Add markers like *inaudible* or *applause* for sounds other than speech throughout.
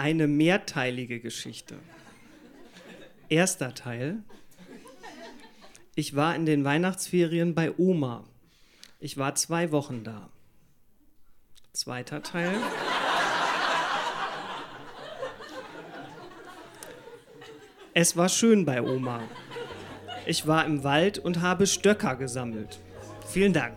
Eine mehrteilige Geschichte. Erster Teil. Ich war in den Weihnachtsferien bei Oma. Ich war zwei Wochen da. Zweiter Teil. Es war schön bei Oma. Ich war im Wald und habe Stöcker gesammelt. Vielen Dank.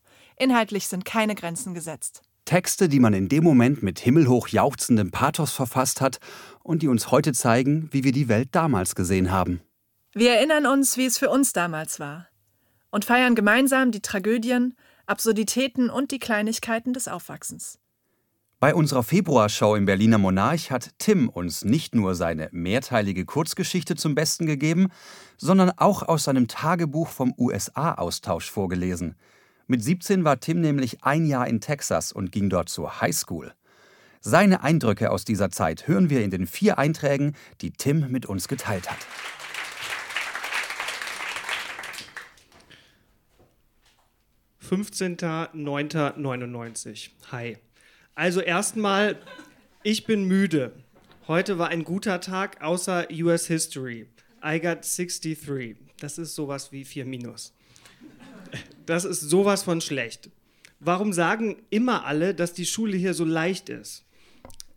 Inhaltlich sind keine Grenzen gesetzt. Texte, die man in dem Moment mit himmelhoch jauchzendem Pathos verfasst hat und die uns heute zeigen, wie wir die Welt damals gesehen haben. Wir erinnern uns, wie es für uns damals war und feiern gemeinsam die Tragödien, Absurditäten und die Kleinigkeiten des Aufwachsens. Bei unserer Februarshow im Berliner Monarch hat Tim uns nicht nur seine mehrteilige Kurzgeschichte zum Besten gegeben, sondern auch aus seinem Tagebuch vom USA-Austausch vorgelesen. Mit 17 war Tim nämlich ein Jahr in Texas und ging dort zur Highschool. Seine Eindrücke aus dieser Zeit hören wir in den vier Einträgen, die Tim mit uns geteilt hat. 15.09.99. Hi. Also erstmal, ich bin müde. Heute war ein guter Tag außer US History. I got 63. Das ist sowas wie 4 minus. Das ist sowas von schlecht. Warum sagen immer alle, dass die Schule hier so leicht ist?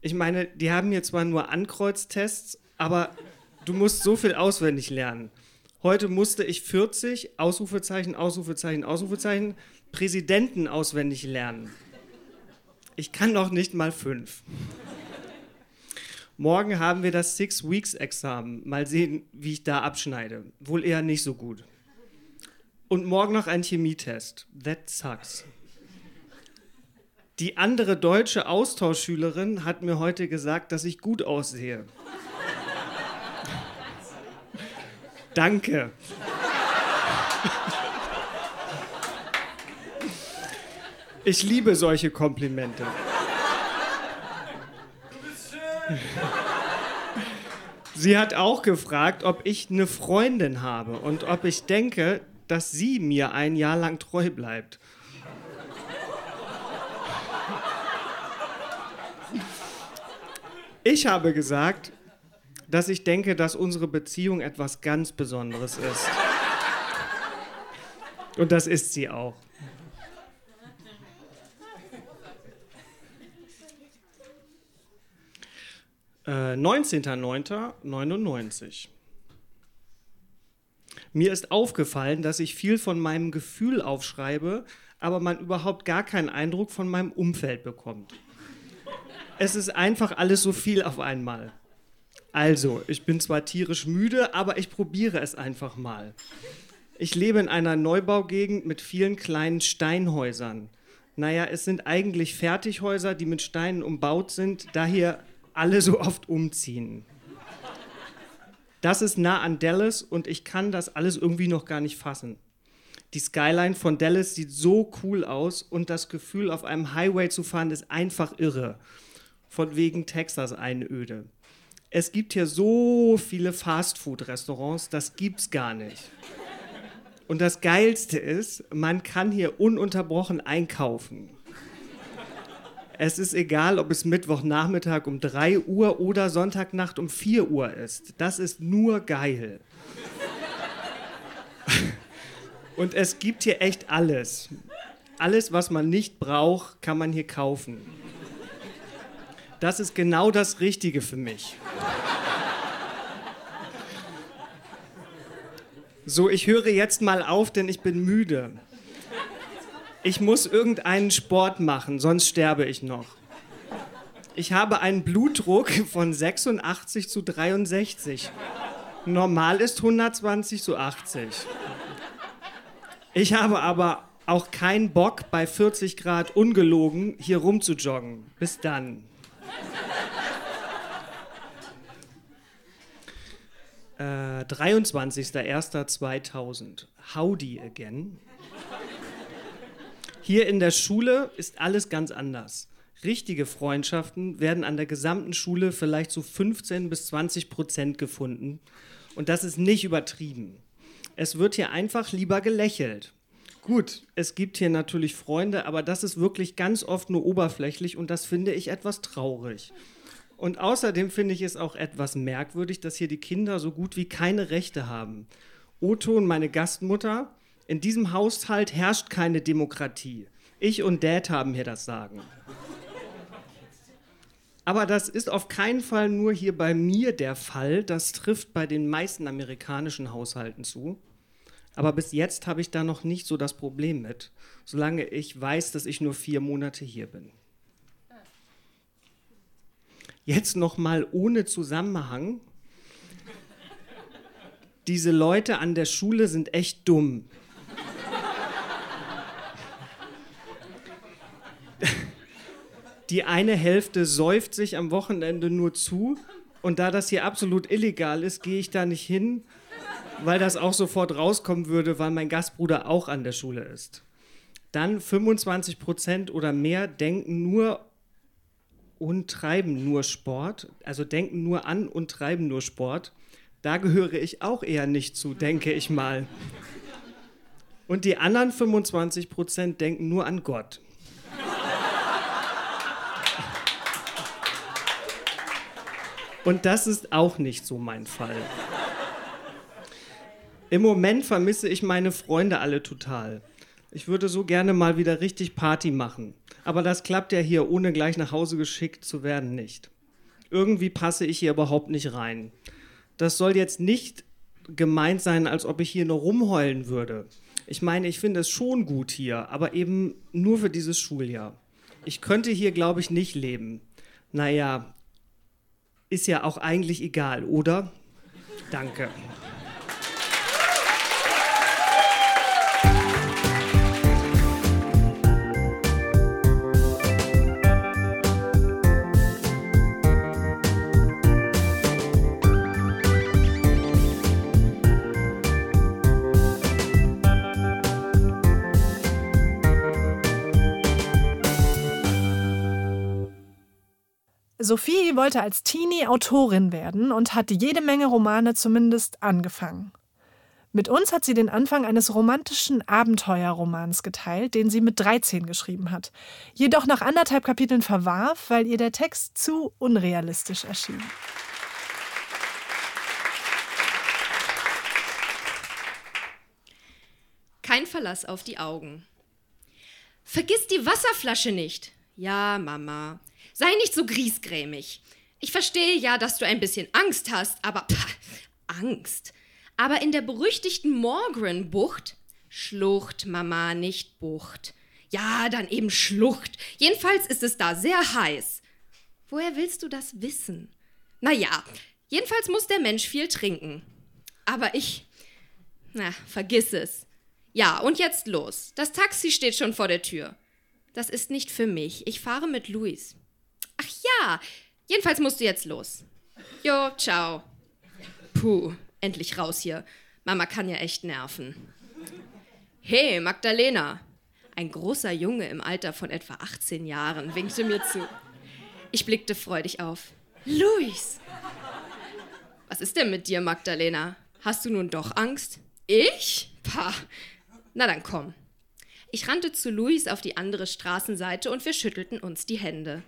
Ich meine, die haben hier zwar nur Ankreuztests, aber du musst so viel auswendig lernen. Heute musste ich 40 Ausrufezeichen, Ausrufezeichen, Ausrufezeichen Präsidenten auswendig lernen. Ich kann noch nicht mal fünf. Morgen haben wir das Six-Weeks-Examen. Mal sehen, wie ich da abschneide. Wohl eher nicht so gut. Und morgen noch ein Chemietest. That sucks. Die andere deutsche Austauschschülerin hat mir heute gesagt, dass ich gut aussehe. Danke. Ich liebe solche Komplimente. Sie hat auch gefragt, ob ich eine Freundin habe und ob ich denke, dass sie mir ein Jahr lang treu bleibt. Ich habe gesagt, dass ich denke, dass unsere Beziehung etwas ganz Besonderes ist. Und das ist sie auch. Äh, 19.09.99. Mir ist aufgefallen, dass ich viel von meinem Gefühl aufschreibe, aber man überhaupt gar keinen Eindruck von meinem Umfeld bekommt. Es ist einfach alles so viel auf einmal. Also, ich bin zwar tierisch müde, aber ich probiere es einfach mal. Ich lebe in einer Neubaugegend mit vielen kleinen Steinhäusern. Naja, es sind eigentlich Fertighäuser, die mit Steinen umbaut sind, da hier alle so oft umziehen. Das ist nah an Dallas und ich kann das alles irgendwie noch gar nicht fassen. Die Skyline von Dallas sieht so cool aus und das Gefühl, auf einem Highway zu fahren, ist einfach irre. Von wegen Texas Einöde. Es gibt hier so viele Fastfood-Restaurants, das gibt's gar nicht. Und das Geilste ist, man kann hier ununterbrochen einkaufen. Es ist egal, ob es Mittwochnachmittag um 3 Uhr oder Sonntagnacht um 4 Uhr ist. Das ist nur geil. *laughs* Und es gibt hier echt alles. Alles, was man nicht braucht, kann man hier kaufen. Das ist genau das Richtige für mich. So, ich höre jetzt mal auf, denn ich bin müde. Ich muss irgendeinen Sport machen, sonst sterbe ich noch. Ich habe einen Blutdruck von 86 zu 63. Normal ist 120 zu 80. Ich habe aber auch keinen Bock, bei 40 Grad ungelogen hier rumzujoggen. Bis dann. Äh, 23.01.2000. Howdy again. Hier in der Schule ist alles ganz anders. Richtige Freundschaften werden an der gesamten Schule vielleicht zu so 15 bis 20 Prozent gefunden. Und das ist nicht übertrieben. Es wird hier einfach lieber gelächelt. Gut, es gibt hier natürlich Freunde, aber das ist wirklich ganz oft nur oberflächlich und das finde ich etwas traurig. Und außerdem finde ich es auch etwas merkwürdig, dass hier die Kinder so gut wie keine Rechte haben. Otto und meine Gastmutter, in diesem Haushalt herrscht keine Demokratie. Ich und Dad haben hier das Sagen. Aber das ist auf keinen Fall nur hier bei mir der Fall. Das trifft bei den meisten amerikanischen Haushalten zu. Aber bis jetzt habe ich da noch nicht so das Problem mit, solange ich weiß, dass ich nur vier Monate hier bin. Jetzt noch mal ohne Zusammenhang. Diese Leute an der Schule sind echt dumm. Die eine Hälfte säuft sich am Wochenende nur zu und da das hier absolut illegal ist, gehe ich da nicht hin weil das auch sofort rauskommen würde, weil mein Gastbruder auch an der Schule ist. Dann 25 Prozent oder mehr denken nur und treiben nur Sport, also denken nur an und treiben nur Sport. Da gehöre ich auch eher nicht zu, denke ich mal. Und die anderen 25 Prozent denken nur an Gott. Und das ist auch nicht so mein Fall. Im Moment vermisse ich meine Freunde alle total. Ich würde so gerne mal wieder richtig Party machen. Aber das klappt ja hier, ohne gleich nach Hause geschickt zu werden, nicht. Irgendwie passe ich hier überhaupt nicht rein. Das soll jetzt nicht gemeint sein, als ob ich hier nur rumheulen würde. Ich meine, ich finde es schon gut hier, aber eben nur für dieses Schuljahr. Ich könnte hier, glaube ich, nicht leben. Naja, ist ja auch eigentlich egal, oder? Danke. Sophie wollte als Teenie Autorin werden und hat jede Menge Romane zumindest angefangen. Mit uns hat sie den Anfang eines romantischen Abenteuerromans geteilt, den sie mit 13 geschrieben hat, jedoch nach anderthalb Kapiteln verwarf, weil ihr der Text zu unrealistisch erschien. Kein Verlass auf die Augen. Vergiss die Wasserflasche nicht. Ja, Mama. Sei nicht so griesgrämig. Ich verstehe ja, dass du ein bisschen Angst hast, aber pah, Angst. Aber in der berüchtigten Morgren-Bucht, Schlucht, Mama, nicht Bucht. Ja, dann eben Schlucht. Jedenfalls ist es da sehr heiß. Woher willst du das wissen? Naja, jedenfalls muss der Mensch viel trinken. Aber ich. Na, vergiss es. Ja, und jetzt los. Das Taxi steht schon vor der Tür. Das ist nicht für mich. Ich fahre mit Luis. Jedenfalls musst du jetzt los. Jo, ciao. Puh, endlich raus hier. Mama kann ja echt nerven. Hey, Magdalena. Ein großer Junge im Alter von etwa 18 Jahren winkte mir zu. Ich blickte freudig auf. Luis! Was ist denn mit dir, Magdalena? Hast du nun doch Angst? Ich? Pah. Na dann komm. Ich rannte zu Luis auf die andere Straßenseite und wir schüttelten uns die Hände.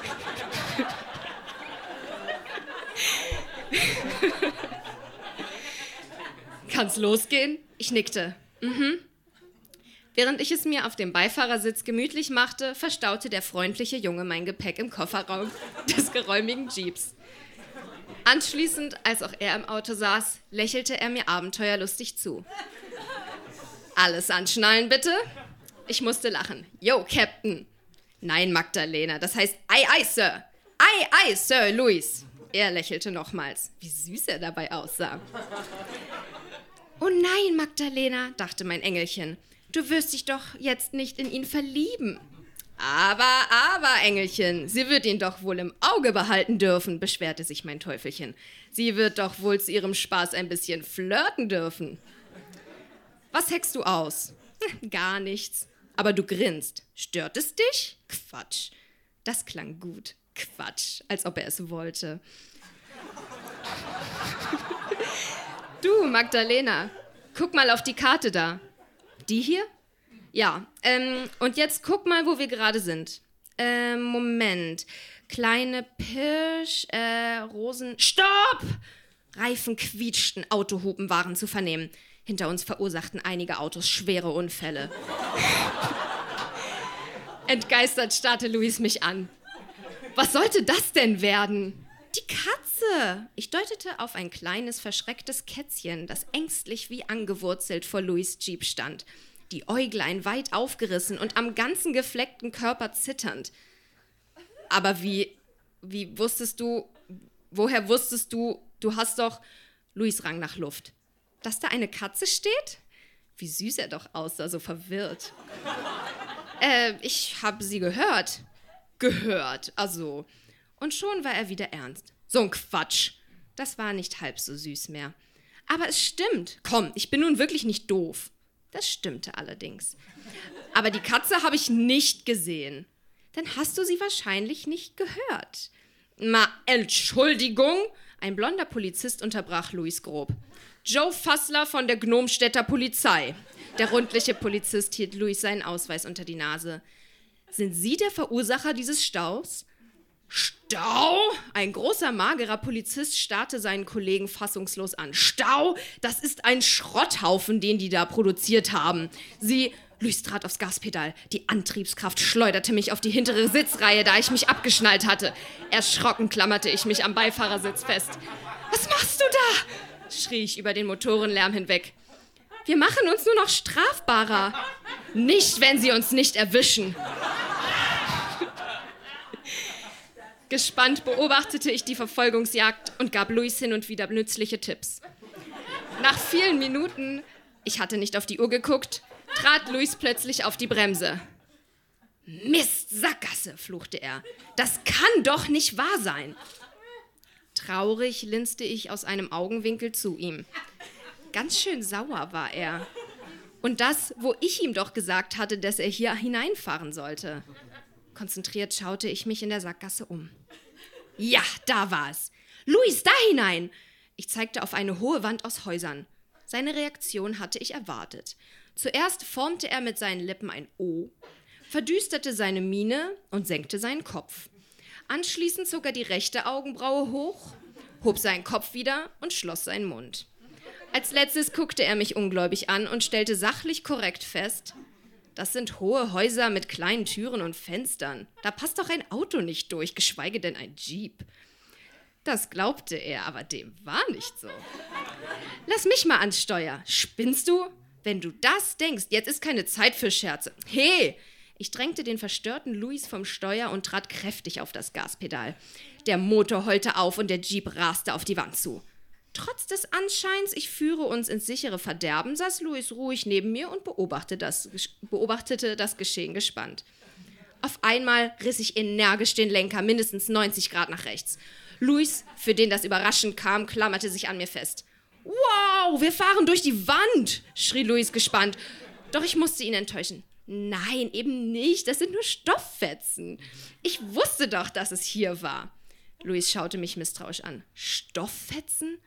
*laughs* Kann's losgehen? Ich nickte. Mhm. Während ich es mir auf dem Beifahrersitz gemütlich machte, verstaute der freundliche Junge mein Gepäck im Kofferraum *laughs* des geräumigen Jeeps. Anschließend, als auch er im Auto saß, lächelte er mir abenteuerlustig zu. Alles anschnallen, bitte? Ich musste lachen. Yo, Captain. Nein, Magdalena, das heißt Ei, ei, Sir. Ei, ei, Sir Louis. Er lächelte nochmals. Wie süß er dabei aussah. Oh nein, Magdalena, dachte mein Engelchen. Du wirst dich doch jetzt nicht in ihn verlieben. Aber, aber, Engelchen, sie wird ihn doch wohl im Auge behalten dürfen, beschwerte sich mein Teufelchen. Sie wird doch wohl zu ihrem Spaß ein bisschen flirten dürfen. Was heckst du aus? Gar nichts. Aber du grinst. Stört es dich? Quatsch. Das klang gut. Quatsch, als ob er es wollte. *laughs* du, Magdalena, guck mal auf die Karte da. Die hier? Ja, ähm, und jetzt guck mal, wo wir gerade sind. Ähm, Moment. Kleine Pirsch, äh, Rosen. Stopp! Reifen quietschten, Autohupen waren zu vernehmen. Hinter uns verursachten einige Autos schwere Unfälle. Entgeistert starrte Luis mich an. Was sollte das denn werden? Die Katze! Ich deutete auf ein kleines, verschrecktes Kätzchen, das ängstlich wie angewurzelt vor Louis Jeep stand, die Äuglein weit aufgerissen und am ganzen gefleckten Körper zitternd. Aber wie, wie wusstest du, woher wusstest du, du hast doch, Luis rang nach Luft, dass da eine Katze steht? Wie süß er doch aussah, so verwirrt. äh, ich habe sie gehört. Gehört, also. Und schon war er wieder ernst. So ein Quatsch. Das war nicht halb so süß mehr. Aber es stimmt. Komm, ich bin nun wirklich nicht doof. Das stimmte allerdings. Aber die Katze habe ich nicht gesehen. Dann hast du sie wahrscheinlich nicht gehört. Ma, Entschuldigung? Ein blonder Polizist unterbrach Luis grob. Joe Fassler von der Gnomstädter Polizei. Der rundliche Polizist hielt Luis seinen Ausweis unter die Nase. Sind Sie der Verursacher dieses Staus? Stau? Ein großer, magerer Polizist starrte seinen Kollegen fassungslos an. Stau? Das ist ein Schrotthaufen, den die da produziert haben. Sie. Luis trat aufs Gaspedal. Die Antriebskraft schleuderte mich auf die hintere Sitzreihe, da ich mich abgeschnallt hatte. Erschrocken klammerte ich mich am Beifahrersitz fest. Was machst du da? Schrie ich über den Motorenlärm hinweg. Wir machen uns nur noch strafbarer. Nicht, wenn sie uns nicht erwischen. Gespannt beobachtete ich die Verfolgungsjagd und gab Luis hin und wieder nützliche Tipps. Nach vielen Minuten, ich hatte nicht auf die Uhr geguckt, trat Luis plötzlich auf die Bremse. Mist, Sackgasse, fluchte er. Das kann doch nicht wahr sein. Traurig linste ich aus einem Augenwinkel zu ihm. Ganz schön sauer war er. Und das, wo ich ihm doch gesagt hatte, dass er hier hineinfahren sollte. Konzentriert schaute ich mich in der Sackgasse um. Ja, da war es. Luis, da hinein! Ich zeigte auf eine hohe Wand aus Häusern. Seine Reaktion hatte ich erwartet. Zuerst formte er mit seinen Lippen ein O, verdüsterte seine Miene und senkte seinen Kopf. Anschließend zog er die rechte Augenbraue hoch, hob seinen Kopf wieder und schloss seinen Mund. Als letztes guckte er mich ungläubig an und stellte sachlich korrekt fest, das sind hohe Häuser mit kleinen Türen und Fenstern. Da passt doch ein Auto nicht durch, geschweige denn ein Jeep. Das glaubte er, aber dem war nicht so. Lass mich mal ans Steuer. Spinnst du? Wenn du das denkst, jetzt ist keine Zeit für Scherze. Hey! Ich drängte den verstörten Luis vom Steuer und trat kräftig auf das Gaspedal. Der Motor heulte auf und der Jeep raste auf die Wand zu. Trotz des Anscheins, ich führe uns ins sichere Verderben, saß Louis ruhig neben mir und beobachtete das, beobachtete das Geschehen gespannt. Auf einmal riss ich energisch den Lenker mindestens 90 Grad nach rechts. Luis, für den das überraschend kam, klammerte sich an mir fest. Wow, wir fahren durch die Wand, schrie Luis gespannt. Doch ich musste ihn enttäuschen. Nein, eben nicht, das sind nur Stofffetzen. Ich wusste doch, dass es hier war. Luis schaute mich misstrauisch an. Stofffetzen?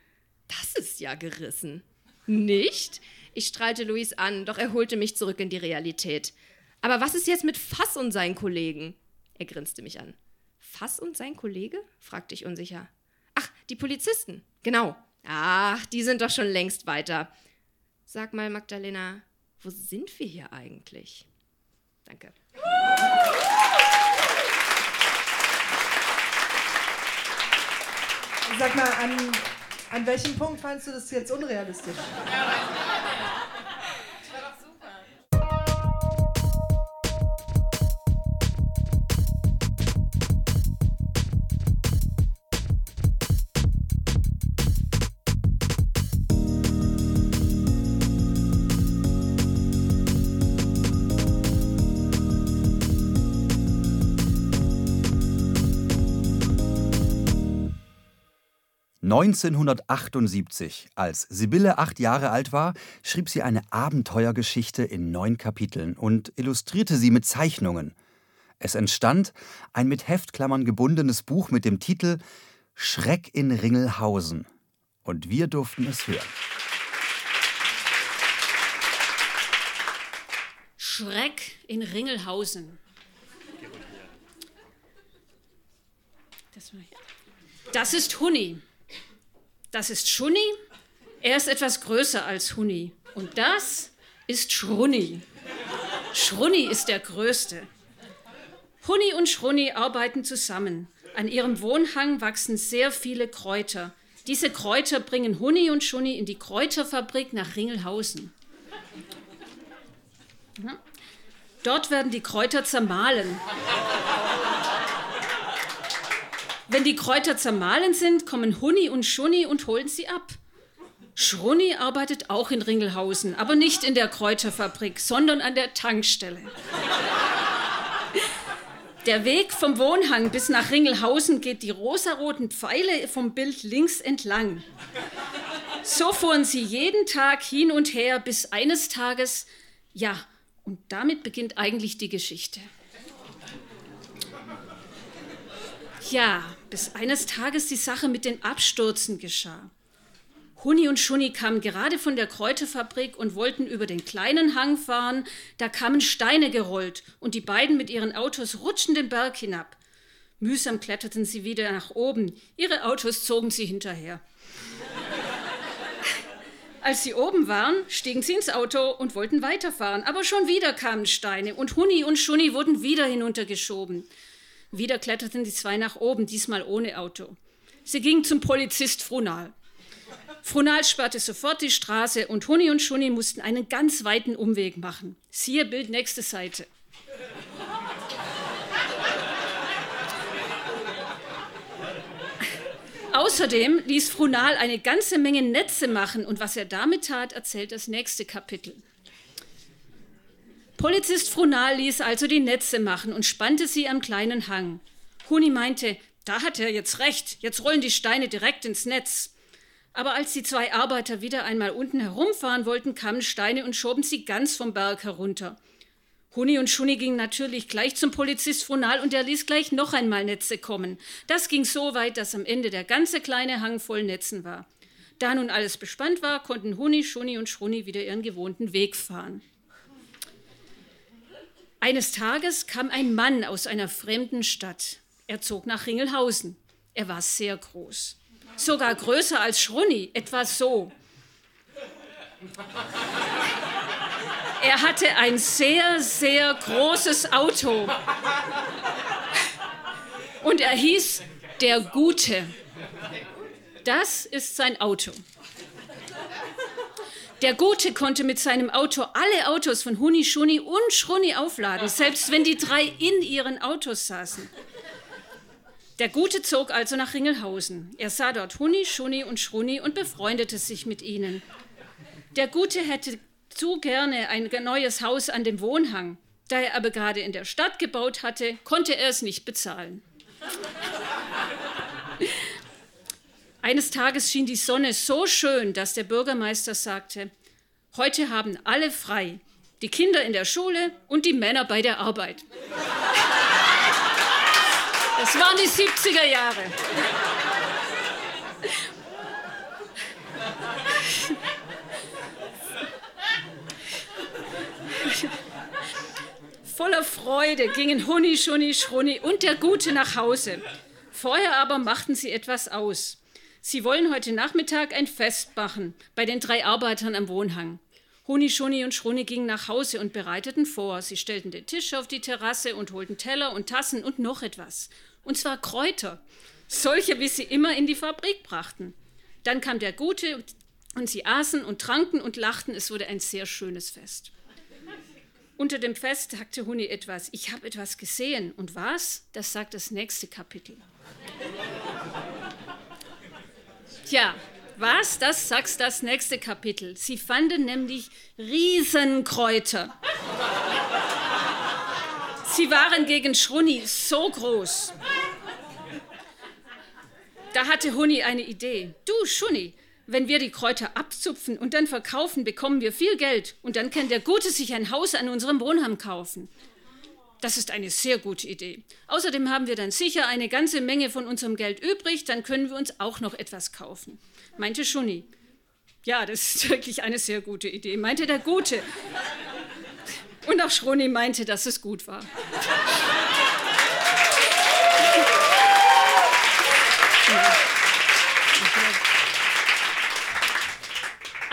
Das ist ja gerissen. Nicht? Ich strahlte Luis an, doch er holte mich zurück in die Realität. Aber was ist jetzt mit Fass und seinen Kollegen? Er grinste mich an. Fass und sein Kollege? fragte ich unsicher. Ach, die Polizisten. Genau. Ach, die sind doch schon längst weiter. Sag mal, Magdalena, wo sind wir hier eigentlich? Danke. Sag mal, an an welchem Punkt fandest du das jetzt unrealistisch? 1978, als Sibylle acht Jahre alt war, schrieb sie eine Abenteuergeschichte in neun Kapiteln und illustrierte sie mit Zeichnungen. Es entstand ein mit Heftklammern gebundenes Buch mit dem Titel Schreck in Ringelhausen. Und wir durften es hören. Schreck in Ringelhausen. Das ist Huni. Das ist Schunni. Er ist etwas größer als Huni. Und das ist Schrunni. Schrunni ist der Größte. Huni und Schrunni arbeiten zusammen. An ihrem Wohnhang wachsen sehr viele Kräuter. Diese Kräuter bringen Huni und Schunni in die Kräuterfabrik nach Ringelhausen. Dort werden die Kräuter zermahlen. Wenn die Kräuter zermahlen sind, kommen Huni und Schunni und holen sie ab. Schrunni arbeitet auch in Ringelhausen, aber nicht in der Kräuterfabrik, sondern an der Tankstelle. Der Weg vom Wohnhang bis nach Ringelhausen geht die rosaroten Pfeile vom Bild links entlang. So fuhren sie jeden Tag hin und her, bis eines Tages, ja, und damit beginnt eigentlich die Geschichte. Ja, bis eines Tages die Sache mit den Abstürzen geschah. Huni und Schuni kamen gerade von der Kräuterfabrik und wollten über den kleinen Hang fahren. Da kamen Steine gerollt und die beiden mit ihren Autos rutschten den Berg hinab. Mühsam kletterten sie wieder nach oben. Ihre Autos zogen sie hinterher. Als sie oben waren, stiegen sie ins Auto und wollten weiterfahren. Aber schon wieder kamen Steine und Huni und Schuni wurden wieder hinuntergeschoben. Wieder kletterten die zwei nach oben, diesmal ohne Auto. Sie gingen zum Polizist Frunal. Frunal sperrte sofort die Straße und Huni und Schuni mussten einen ganz weiten Umweg machen. Siehe Bild nächste Seite. Außerdem ließ Frunal eine ganze Menge Netze machen und was er damit tat, erzählt das nächste Kapitel. Polizist Frunal ließ also die Netze machen und spannte sie am kleinen Hang. Huni meinte, da hat er jetzt recht, jetzt rollen die Steine direkt ins Netz. Aber als die zwei Arbeiter wieder einmal unten herumfahren wollten, kamen Steine und schoben sie ganz vom Berg herunter. Huni und Schuni gingen natürlich gleich zum Polizist Fronal und er ließ gleich noch einmal Netze kommen. Das ging so weit, dass am Ende der ganze kleine Hang voll Netzen war. Da nun alles bespannt war, konnten Huni, Schuni und Schruni wieder ihren gewohnten Weg fahren. Eines Tages kam ein Mann aus einer fremden Stadt. Er zog nach Ringelhausen. Er war sehr groß. Sogar größer als Schrunni, etwa so. Er hatte ein sehr, sehr großes Auto. Und er hieß der Gute. Das ist sein Auto. Der Gute konnte mit seinem Auto alle Autos von Huni, Schuni und Schruni aufladen, selbst wenn die drei in ihren Autos saßen. Der Gute zog also nach Ringelhausen. Er sah dort Huni, Schuni und Schruni und befreundete sich mit ihnen. Der Gute hätte zu gerne ein neues Haus an dem Wohnhang. Da er aber gerade in der Stadt gebaut hatte, konnte er es nicht bezahlen. Eines Tages schien die Sonne so schön, dass der Bürgermeister sagte, heute haben alle frei, die Kinder in der Schule und die Männer bei der Arbeit. Das waren die 70er Jahre. Voller Freude gingen Huni, Schuni, Schruni und der Gute nach Hause. Vorher aber machten sie etwas aus. Sie wollen heute Nachmittag ein Fest machen bei den drei Arbeitern am Wohnhang. Huni, Schuni und Schruni gingen nach Hause und bereiteten vor. Sie stellten den Tisch auf die Terrasse und holten Teller und Tassen und noch etwas. Und zwar Kräuter, solche, wie sie immer in die Fabrik brachten. Dann kam der Gute und sie aßen und tranken und lachten. Es wurde ein sehr schönes Fest. Unter dem Fest sagte Huni etwas. Ich habe etwas gesehen. Und was? Das sagt das nächste Kapitel. Tja, was? Das sagt das nächste Kapitel. Sie fanden nämlich Riesenkräuter. Sie waren gegen Schrunni so groß. Da hatte Huni eine Idee. Du, Schuni, wenn wir die Kräuter abzupfen und dann verkaufen, bekommen wir viel Geld und dann kann der Gute sich ein Haus an unserem Wohnheim kaufen. Das ist eine sehr gute Idee. Außerdem haben wir dann sicher eine ganze Menge von unserem Geld übrig, dann können wir uns auch noch etwas kaufen, meinte Schuni. Ja, das ist *laughs* wirklich eine sehr gute Idee, meinte der Gute. Und auch Schroni meinte, dass es gut war.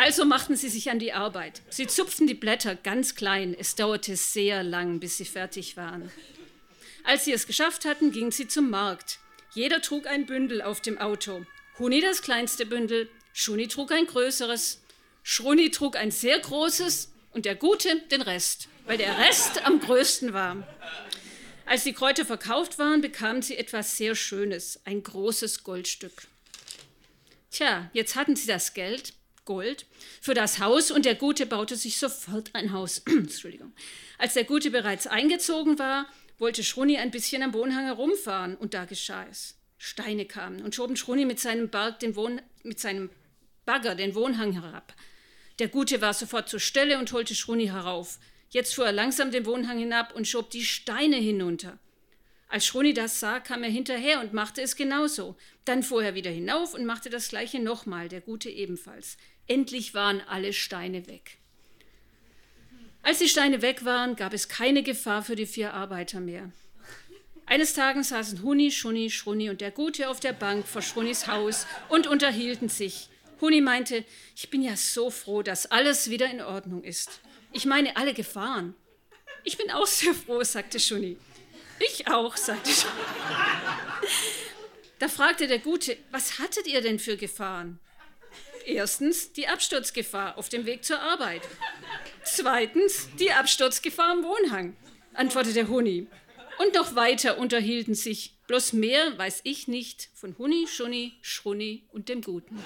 Also machten sie sich an die Arbeit. Sie zupften die Blätter ganz klein. Es dauerte sehr lang, bis sie fertig waren. Als sie es geschafft hatten, gingen sie zum Markt. Jeder trug ein Bündel auf dem Auto. Huni das kleinste Bündel, Schuni trug ein größeres, Schruni trug ein sehr großes und der Gute den Rest, weil der Rest am größten war. Als die Kräuter verkauft waren, bekamen sie etwas sehr Schönes, ein großes Goldstück. Tja, jetzt hatten sie das Geld, Gold, für das Haus und der Gute baute sich sofort ein Haus. *clears throat* Entschuldigung. Als der Gute bereits eingezogen war, wollte Schruni ein bisschen am Wohnhang herumfahren und da geschah es. Steine kamen und schoben Schruni mit seinem, Berg den Wohn mit seinem Bagger den Wohnhang herab. Der Gute war sofort zur Stelle und holte Schruni herauf. Jetzt fuhr er langsam den Wohnhang hinab und schob die Steine hinunter. Als Schroni das sah, kam er hinterher und machte es genauso. Dann fuhr er wieder hinauf und machte das gleiche nochmal, der Gute ebenfalls. Endlich waren alle Steine weg. Als die Steine weg waren, gab es keine Gefahr für die vier Arbeiter mehr. Eines Tages saßen Huni, Schuni, Schruni und der Gute auf der Bank vor Schrunis Haus und unterhielten sich. Huni meinte, ich bin ja so froh, dass alles wieder in Ordnung ist. Ich meine alle Gefahren. Ich bin auch sehr froh, sagte Schuni. Ich auch, sagte Schuni. Da fragte der Gute, was hattet ihr denn für Gefahren? Erstens die Absturzgefahr auf dem Weg zur Arbeit. Zweitens die Absturzgefahr am Wohnhang, antwortete Huni. Und noch weiter unterhielten sich, bloß mehr weiß ich nicht, von Huni, Schuni, Schruni und dem Guten.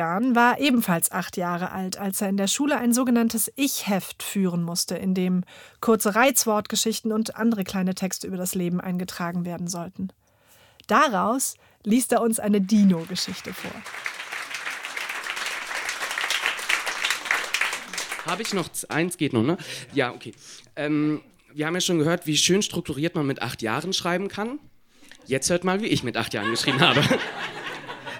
Julian war ebenfalls acht Jahre alt, als er in der Schule ein sogenanntes Ich-Heft führen musste, in dem kurze Reizwortgeschichten und andere kleine Texte über das Leben eingetragen werden sollten. Daraus liest er uns eine Dino-Geschichte vor. Habe ich noch eins geht noch, ne? Ja, okay. Ähm, wir haben ja schon gehört, wie schön strukturiert man mit acht Jahren schreiben kann. Jetzt hört mal, wie ich mit acht Jahren geschrieben habe.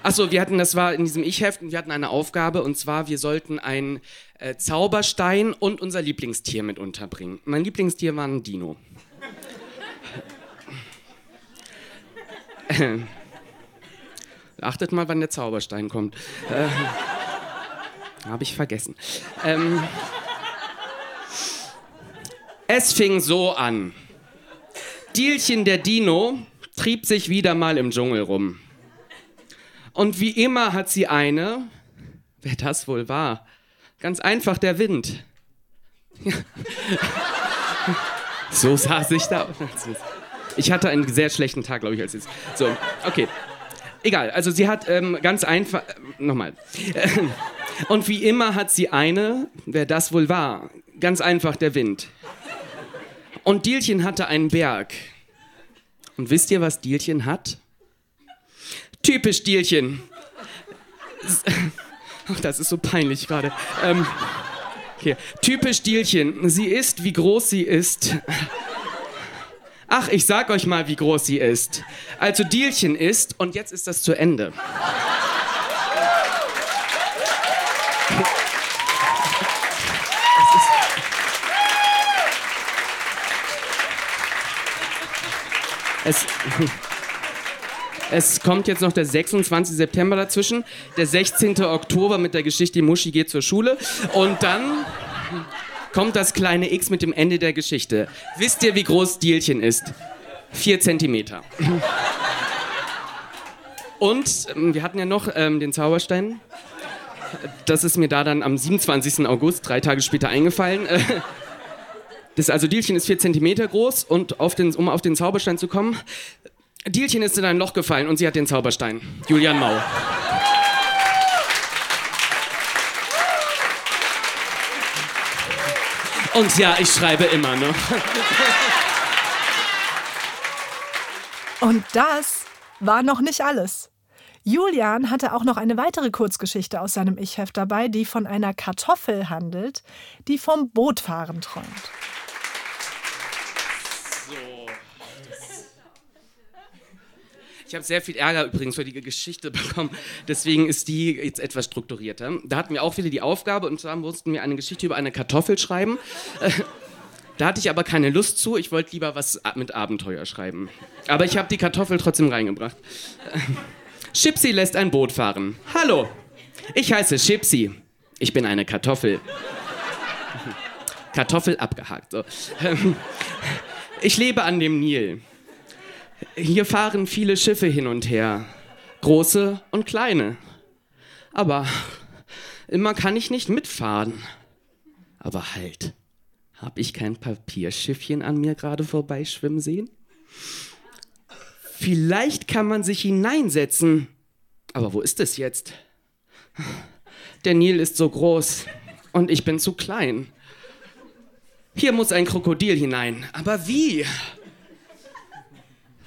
Achso, wir hatten, das war in diesem Ich-Heft, wir hatten eine Aufgabe und zwar, wir sollten einen äh, Zauberstein und unser Lieblingstier mit unterbringen. Mein Lieblingstier war ein Dino. Äh, achtet mal, wann der Zauberstein kommt. Äh, Habe ich vergessen. Ähm, es fing so an. Dielchen der Dino trieb sich wieder mal im Dschungel rum. Und wie immer hat sie eine, wer das wohl war, ganz einfach der Wind. *laughs* so saß ich da. Ich hatte einen sehr schlechten Tag, glaube ich, als jetzt. So, okay. Egal, also sie hat ähm, ganz einfach. Äh, Nochmal. *laughs* Und wie immer hat sie eine, wer das wohl war, ganz einfach der Wind. Und Dielchen hatte einen Berg. Und wisst ihr, was Dielchen hat? Typisch Dielchen. *laughs* Ach, das ist so peinlich gerade. Ähm, okay. Typisch Dielchen. Sie ist, wie groß sie ist. Ach, ich sag euch mal, wie groß sie ist. Also Dielchen ist, und jetzt ist das zu Ende. Es, *laughs* es kommt jetzt noch der 26. September dazwischen, der 16. Oktober mit der Geschichte Die Muschi geht zur Schule und dann kommt das kleine X mit dem Ende der Geschichte. Wisst ihr, wie groß Dielchen ist? Vier Zentimeter. Und ähm, wir hatten ja noch ähm, den Zauberstein. Das ist mir da dann am 27. August, drei Tage später, eingefallen. Das also Dielchen ist vier Zentimeter groß und auf den, um auf den Zauberstein zu kommen, Dielchen ist in ein Loch gefallen und sie hat den Zauberstein. Julian Mau. Und ja, ich schreibe immer noch. Und das war noch nicht alles. Julian hatte auch noch eine weitere Kurzgeschichte aus seinem Ich-Heft dabei, die von einer Kartoffel handelt, die vom Bootfahren träumt. Ich habe sehr viel Ärger übrigens für die Geschichte *laughs* bekommen, deswegen ist die jetzt etwas strukturierter. Da hatten wir auch wieder die Aufgabe und zwar mussten wir eine Geschichte über eine Kartoffel schreiben. *laughs* Da hatte ich aber keine Lust zu, ich wollte lieber was mit Abenteuer schreiben. Aber ich habe die Kartoffel trotzdem reingebracht. *laughs* Chipsy lässt ein Boot fahren. Hallo, ich heiße Chipsy. Ich bin eine Kartoffel. Kartoffel abgehakt. So. Ich lebe an dem Nil. Hier fahren viele Schiffe hin und her, große und kleine. Aber immer kann ich nicht mitfahren. Aber halt, hab ich kein Papierschiffchen an mir gerade vorbeischwimmen sehen? Vielleicht kann man sich hineinsetzen. Aber wo ist es jetzt? Der Nil ist so groß und ich bin zu klein. Hier muss ein Krokodil hinein. Aber wie?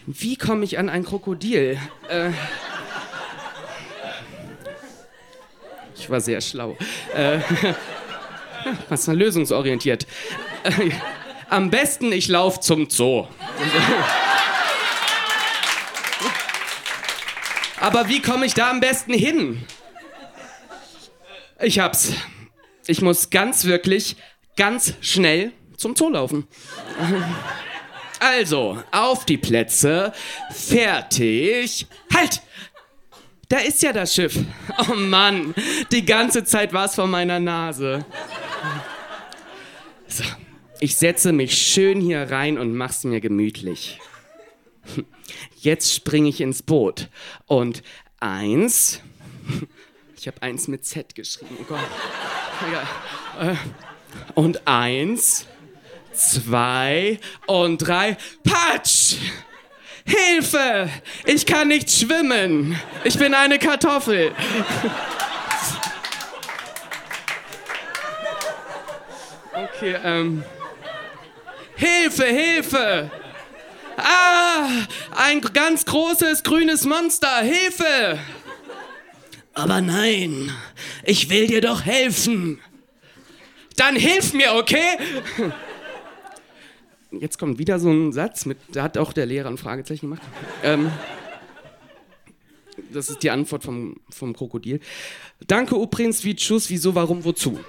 Wie komme ich an ein Krokodil? Äh, ich war sehr schlau. Äh, *laughs* was war lösungsorientiert? Äh, am besten, ich laufe zum Zoo. *laughs* Aber wie komme ich da am besten hin? Ich hab's. Ich muss ganz wirklich, ganz schnell zum Zoo laufen. *laughs* Also, auf die Plätze, fertig, halt! Da ist ja das Schiff. Oh Mann, die ganze Zeit war es vor meiner Nase. So, ich setze mich schön hier rein und mach's mir gemütlich. Jetzt springe ich ins Boot. Und eins. Ich habe eins mit Z geschrieben. Oh Gott. Äh, und eins zwei und drei. Patsch! Hilfe! Ich kann nicht schwimmen. Ich bin eine Kartoffel. Okay, ähm. Hilfe, Hilfe! Ah! Ein ganz großes grünes Monster! Hilfe! Aber nein, ich will dir doch helfen. Dann hilf mir, okay? Jetzt kommt wieder so ein Satz, mit, da hat auch der Lehrer ein Fragezeichen gemacht. Ähm, das ist die Antwort vom, vom Krokodil. Danke übrigens, wie Tschüss, wieso, warum, wozu.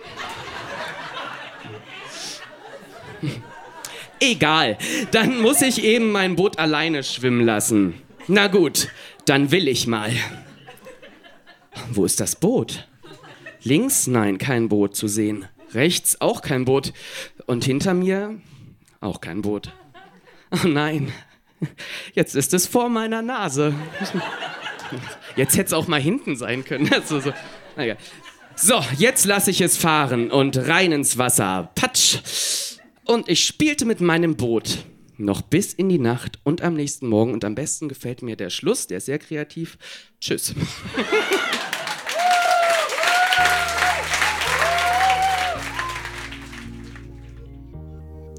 Egal, dann muss ich eben mein Boot alleine schwimmen lassen. Na gut, dann will ich mal. Wo ist das Boot? Links? Nein, kein Boot zu sehen. Rechts auch kein Boot. Und hinter mir auch kein Boot. Oh nein, jetzt ist es vor meiner Nase. Jetzt hätte es auch mal hinten sein können. Also *laughs* so, so, jetzt lasse ich es fahren und rein ins Wasser. Patsch. Und ich spielte mit meinem Boot. Noch bis in die Nacht und am nächsten Morgen. Und am besten gefällt mir der Schluss, der ist sehr kreativ. Tschüss. *laughs*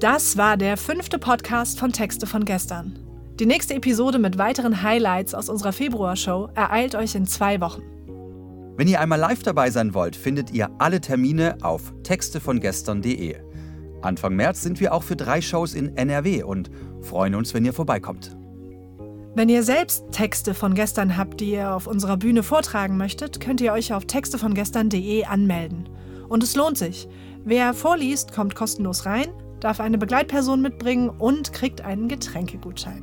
Das war der fünfte Podcast von Texte von gestern. Die nächste Episode mit weiteren Highlights aus unserer Februarshow ereilt euch in zwei Wochen. Wenn ihr einmal live dabei sein wollt, findet ihr alle Termine auf textevongestern.de. Anfang März sind wir auch für drei Shows in NRW und freuen uns, wenn ihr vorbeikommt. Wenn ihr selbst Texte von gestern habt, die ihr auf unserer Bühne vortragen möchtet, könnt ihr euch auf textevongestern.de anmelden. Und es lohnt sich. Wer vorliest, kommt kostenlos rein darf eine Begleitperson mitbringen und kriegt einen Getränkegutschein.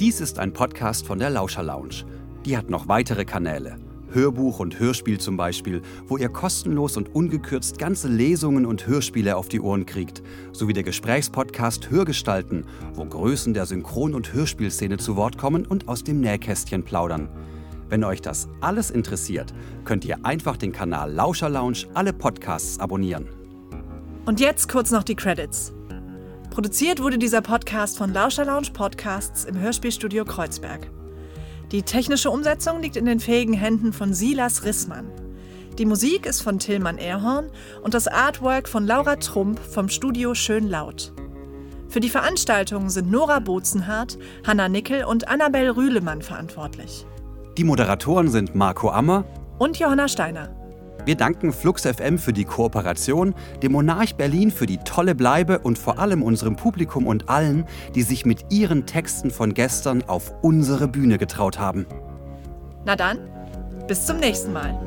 Dies ist ein Podcast von der Lauscher Lounge. Die hat noch weitere Kanäle. Hörbuch und Hörspiel zum Beispiel, wo ihr kostenlos und ungekürzt ganze Lesungen und Hörspiele auf die Ohren kriegt, sowie der Gesprächspodcast Hörgestalten, wo Größen der Synchron- und Hörspielszene zu Wort kommen und aus dem Nähkästchen plaudern. Wenn euch das alles interessiert, könnt ihr einfach den Kanal Lauscher Lounge alle Podcasts abonnieren. Und jetzt kurz noch die Credits. Produziert wurde dieser Podcast von Lauscher Lounge Podcasts im Hörspielstudio Kreuzberg. Die technische Umsetzung liegt in den fähigen Händen von Silas Rissmann. Die Musik ist von Tillmann Erhorn und das Artwork von Laura Trump vom Studio Schön Laut. Für die Veranstaltung sind Nora Bozenhardt, Hanna Nickel und Annabel Rühlemann verantwortlich. Die Moderatoren sind Marco Ammer Und Johanna Steiner. Wir danken Flux FM für die Kooperation, dem Monarch Berlin für die tolle Bleibe und vor allem unserem Publikum und allen, die sich mit ihren Texten von gestern auf unsere Bühne getraut haben. Na dann, bis zum nächsten Mal.